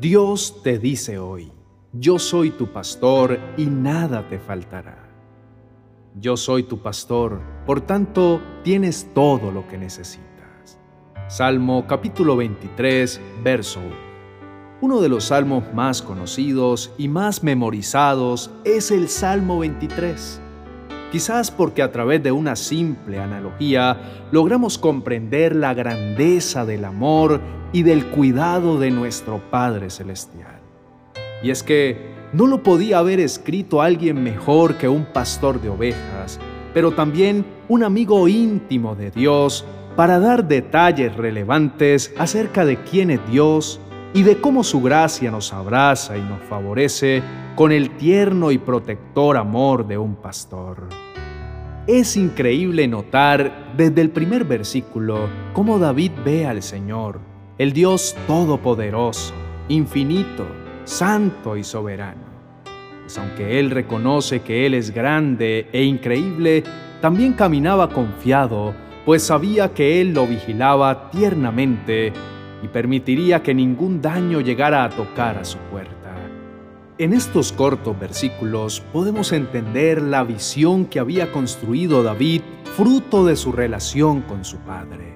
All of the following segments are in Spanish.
Dios te dice hoy, yo soy tu pastor y nada te faltará. Yo soy tu pastor, por tanto tienes todo lo que necesitas. Salmo capítulo 23, verso 1. Uno de los salmos más conocidos y más memorizados es el Salmo 23. Quizás porque a través de una simple analogía logramos comprender la grandeza del amor y del cuidado de nuestro Padre Celestial. Y es que no lo podía haber escrito alguien mejor que un pastor de ovejas, pero también un amigo íntimo de Dios para dar detalles relevantes acerca de quién es Dios y de cómo su gracia nos abraza y nos favorece con el tierno y protector amor de un pastor. Es increíble notar desde el primer versículo cómo David ve al Señor, el Dios todopoderoso, infinito, santo y soberano. Pues aunque él reconoce que Él es grande e increíble, también caminaba confiado, pues sabía que Él lo vigilaba tiernamente y permitiría que ningún daño llegara a tocar a su puerta. En estos cortos versículos podemos entender la visión que había construido David fruto de su relación con su padre.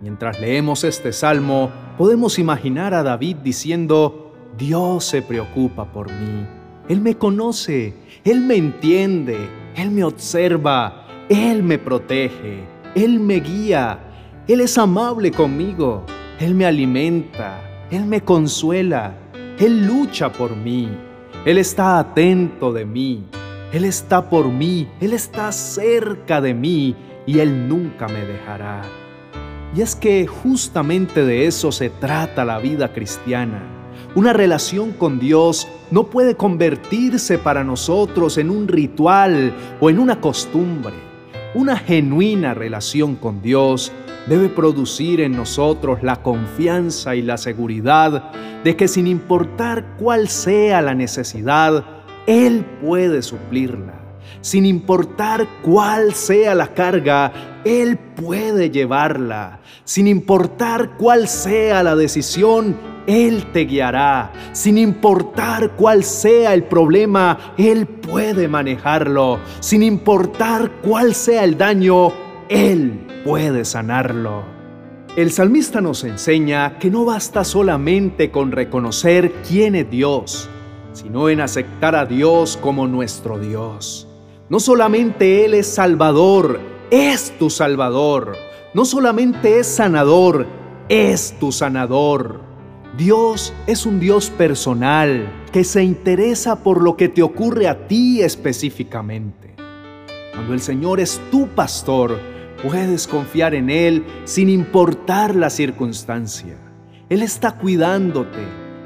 Mientras leemos este salmo, podemos imaginar a David diciendo, Dios se preocupa por mí él me conoce, Él me entiende, Él me observa, Él me protege, Él me guía, Él es amable conmigo, Él me alimenta, Él me consuela, Él lucha por mí, Él está atento de mí, Él está por mí, Él está cerca de mí y Él nunca me dejará. Y es que justamente de eso se trata la vida cristiana una relación con Dios no puede convertirse para nosotros en un ritual o en una costumbre. Una genuina relación con Dios debe producir en nosotros la confianza y la seguridad de que sin importar cuál sea la necesidad, Él puede suplirla. Sin importar cuál sea la carga, Él puede llevarla. Sin importar cuál sea la decisión, él te guiará. Sin importar cuál sea el problema, Él puede manejarlo. Sin importar cuál sea el daño, Él puede sanarlo. El salmista nos enseña que no basta solamente con reconocer quién es Dios, sino en aceptar a Dios como nuestro Dios. No solamente Él es Salvador, es tu Salvador. No solamente es sanador, es tu sanador. Dios es un Dios personal que se interesa por lo que te ocurre a ti específicamente. Cuando el Señor es tu pastor, puedes confiar en Él sin importar la circunstancia. Él está cuidándote,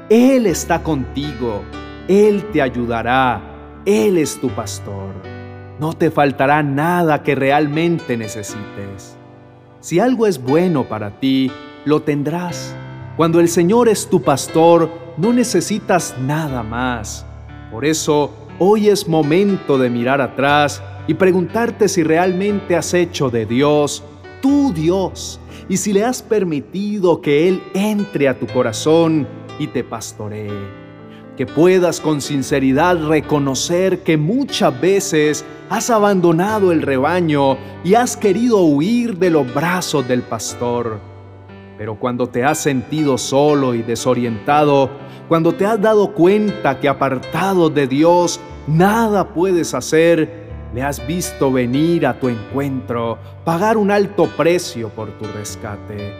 Él está contigo, Él te ayudará, Él es tu pastor. No te faltará nada que realmente necesites. Si algo es bueno para ti, lo tendrás cuando el Señor es tu pastor, no necesitas nada más. Por eso, hoy es momento de mirar atrás y preguntarte si realmente has hecho de Dios tu Dios y si le has permitido que Él entre a tu corazón y te pastoree. Que puedas con sinceridad reconocer que muchas veces has abandonado el rebaño y has querido huir de los brazos del pastor pero cuando te has sentido solo y desorientado, cuando te has dado cuenta que apartado de Dios nada puedes hacer, le has visto venir a tu encuentro, pagar un alto precio por tu rescate.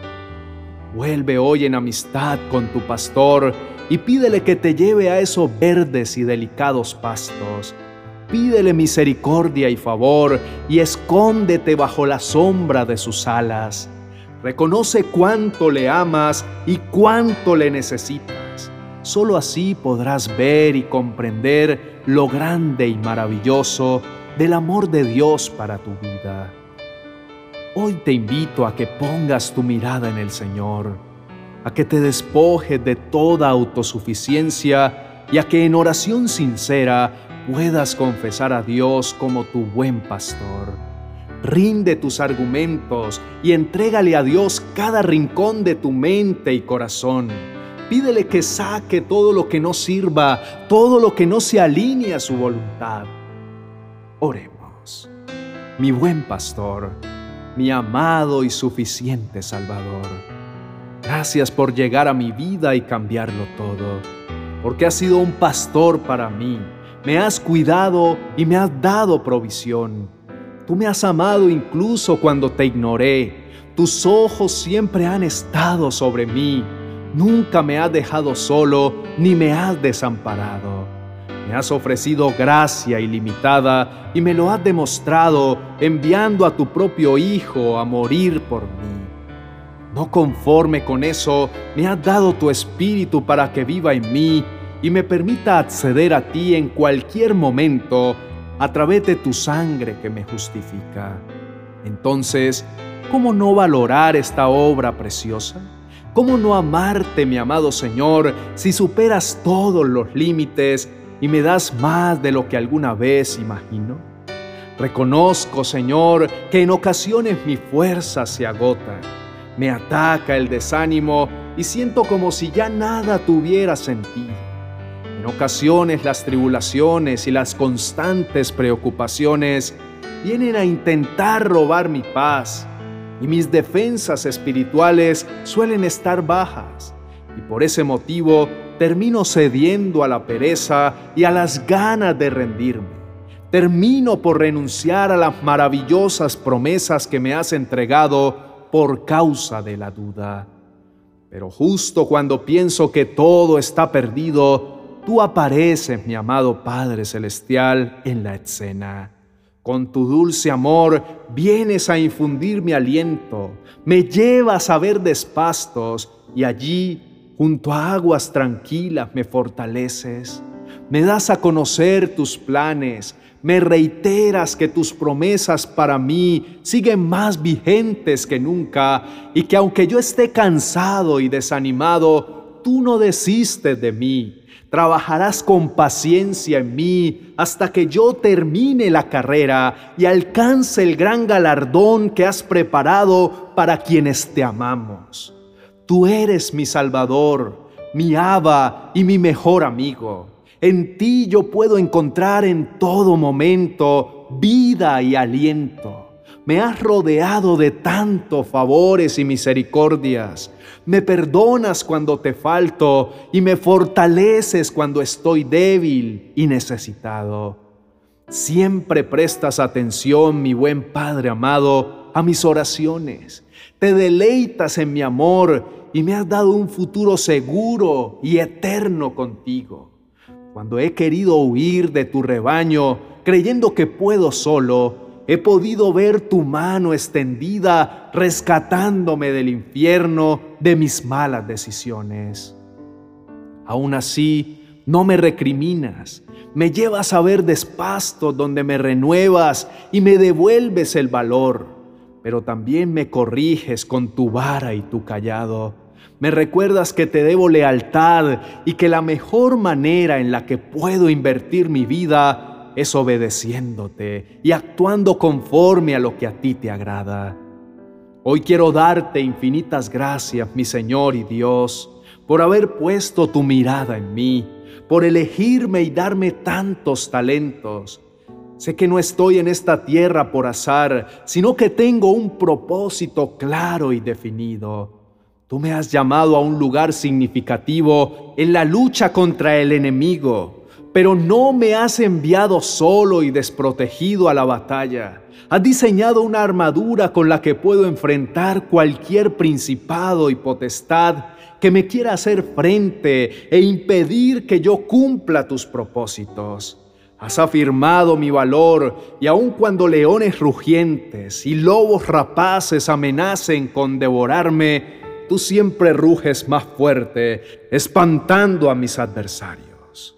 Vuelve hoy en amistad con tu pastor y pídele que te lleve a esos verdes y delicados pastos. Pídele misericordia y favor y escóndete bajo la sombra de sus alas. Reconoce cuánto le amas y cuánto le necesitas. Solo así podrás ver y comprender lo grande y maravilloso del amor de Dios para tu vida. Hoy te invito a que pongas tu mirada en el Señor, a que te despojes de toda autosuficiencia y a que en oración sincera puedas confesar a Dios como tu buen pastor Rinde tus argumentos y entrégale a Dios cada rincón de tu mente y corazón. Pídele que saque todo lo que no sirva, todo lo que no se alinee a su voluntad. Oremos. Mi buen pastor, mi amado y suficiente Salvador, gracias por llegar a mi vida y cambiarlo todo, porque has sido un pastor para mí, me has cuidado y me has dado provisión. Tú me has amado incluso cuando te ignoré. Tus ojos siempre han estado sobre mí. Nunca me has dejado solo ni me has desamparado. Me has ofrecido gracia ilimitada y me lo has demostrado enviando a tu propio Hijo a morir por mí. No conforme con eso, me has dado tu Espíritu para que viva en mí y me permita acceder a ti en cualquier momento a través de tu sangre que me justifica. Entonces, ¿cómo no valorar esta obra preciosa? ¿Cómo no amarte, mi amado Señor, si superas todos los límites y me das más de lo que alguna vez imagino? Reconozco, Señor, que en ocasiones mi fuerza se agota. Me ataca el desánimo y siento como si ya nada tuviera sentido. En ocasiones las tribulaciones y las constantes preocupaciones vienen a intentar robar mi paz y mis defensas espirituales suelen estar bajas y por ese motivo termino cediendo a la pereza y a las ganas de rendirme. Termino por renunciar a las maravillosas promesas que me has entregado por causa de la duda. Pero justo cuando pienso que todo está perdido, tú apareces, mi amado Padre Celestial, en la escena. Con tu dulce amor vienes a infundir mi aliento, me llevas a ver despastos y allí, junto a aguas tranquilas, me fortaleces. Me das a conocer tus planes, me reiteras que tus promesas para mí siguen más vigentes que nunca y que aunque yo esté cansado y desanimado, tú no desistes de mí Trabajarás con paciencia en mí hasta que yo termine la carrera y alcance el gran galardón que has preparado para quienes te amamos. Tú eres mi Salvador, mi Aba y mi mejor amigo. En ti yo puedo encontrar en todo momento vida y aliento. Me has rodeado de tantos favores y misericordias. Me perdonas cuando te falto y me fortaleces cuando estoy débil y necesitado. Siempre prestas atención, mi buen Padre amado, a mis oraciones. Te deleitas en mi amor y me has dado un futuro seguro y eterno contigo. Cuando he querido huir de tu rebaño, creyendo que puedo solo, he podido ver tu mano extendida rescatándome del infierno de mis malas decisiones. Aún así, no me recriminas, me llevas a ver despastos donde me renuevas y me devuelves el valor, pero también me corriges con tu vara y tu callado. Me recuerdas que te debo lealtad y que la mejor manera en la que puedo invertir mi vida es obedeciéndote y actuando conforme a lo que a ti te agrada. Hoy quiero darte infinitas gracias, mi Señor y Dios, por haber puesto tu mirada en mí, por elegirme y darme tantos talentos. Sé que no estoy en esta tierra por azar, sino que tengo un propósito claro y definido. Tú me has llamado a un lugar significativo en la lucha contra el enemigo pero no me has enviado solo y desprotegido a la batalla. Has diseñado una armadura con la que puedo enfrentar cualquier principado y potestad que me quiera hacer frente e impedir que yo cumpla tus propósitos. Has afirmado mi valor y aun cuando leones rugientes y lobos rapaces amenacen con devorarme, tú siempre ruges más fuerte, espantando a mis adversarios.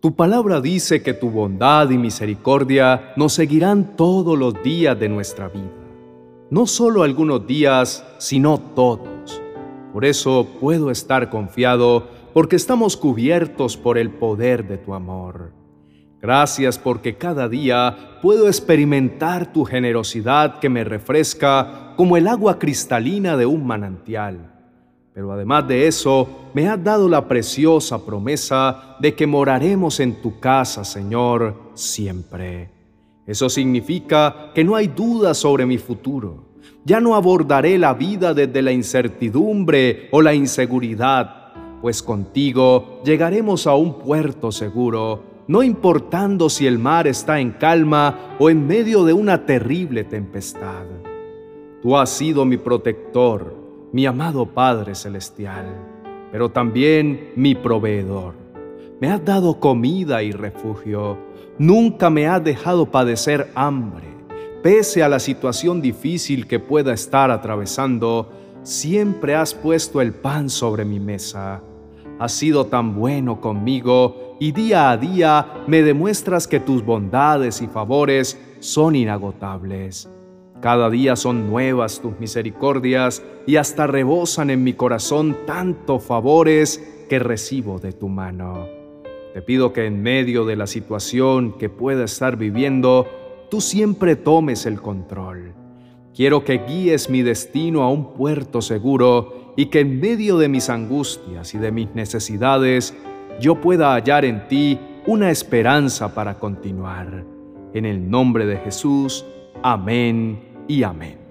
Tu palabra dice que tu bondad y misericordia nos seguirán todos los días de nuestra vida. No solo algunos días, sino todos. Por eso puedo estar confiado porque estamos cubiertos por el poder de tu amor. Gracias porque cada día puedo experimentar tu generosidad que me refresca como el agua cristalina de un manantial Pero además de eso, me has dado la preciosa promesa de que moraremos en tu casa, Señor, siempre. Eso significa que no hay duda sobre mi futuro. Ya no abordaré la vida desde la incertidumbre o la inseguridad, pues contigo llegaremos a un puerto seguro, no importando si el mar está en calma o en medio de una terrible tempestad. Tú has sido mi protector mi amado Padre Celestial, pero también mi proveedor. Me has dado comida y refugio. Nunca me has dejado padecer hambre. Pese a la situación difícil que pueda estar atravesando, siempre has puesto el pan sobre mi mesa. Has sido tan bueno conmigo y día a día me demuestras que tus bondades y favores son inagotables. Cada día son nuevas tus misericordias y hasta rebosan en mi corazón tantos favores que recibo de tu mano. Te pido que en medio de la situación que pueda estar viviendo, tú siempre tomes el control. Quiero que guíes mi destino a un puerto seguro y que en medio de mis angustias y de mis necesidades yo pueda hallar en ti una esperanza para continuar. En el nombre de Jesús, Amén y amén.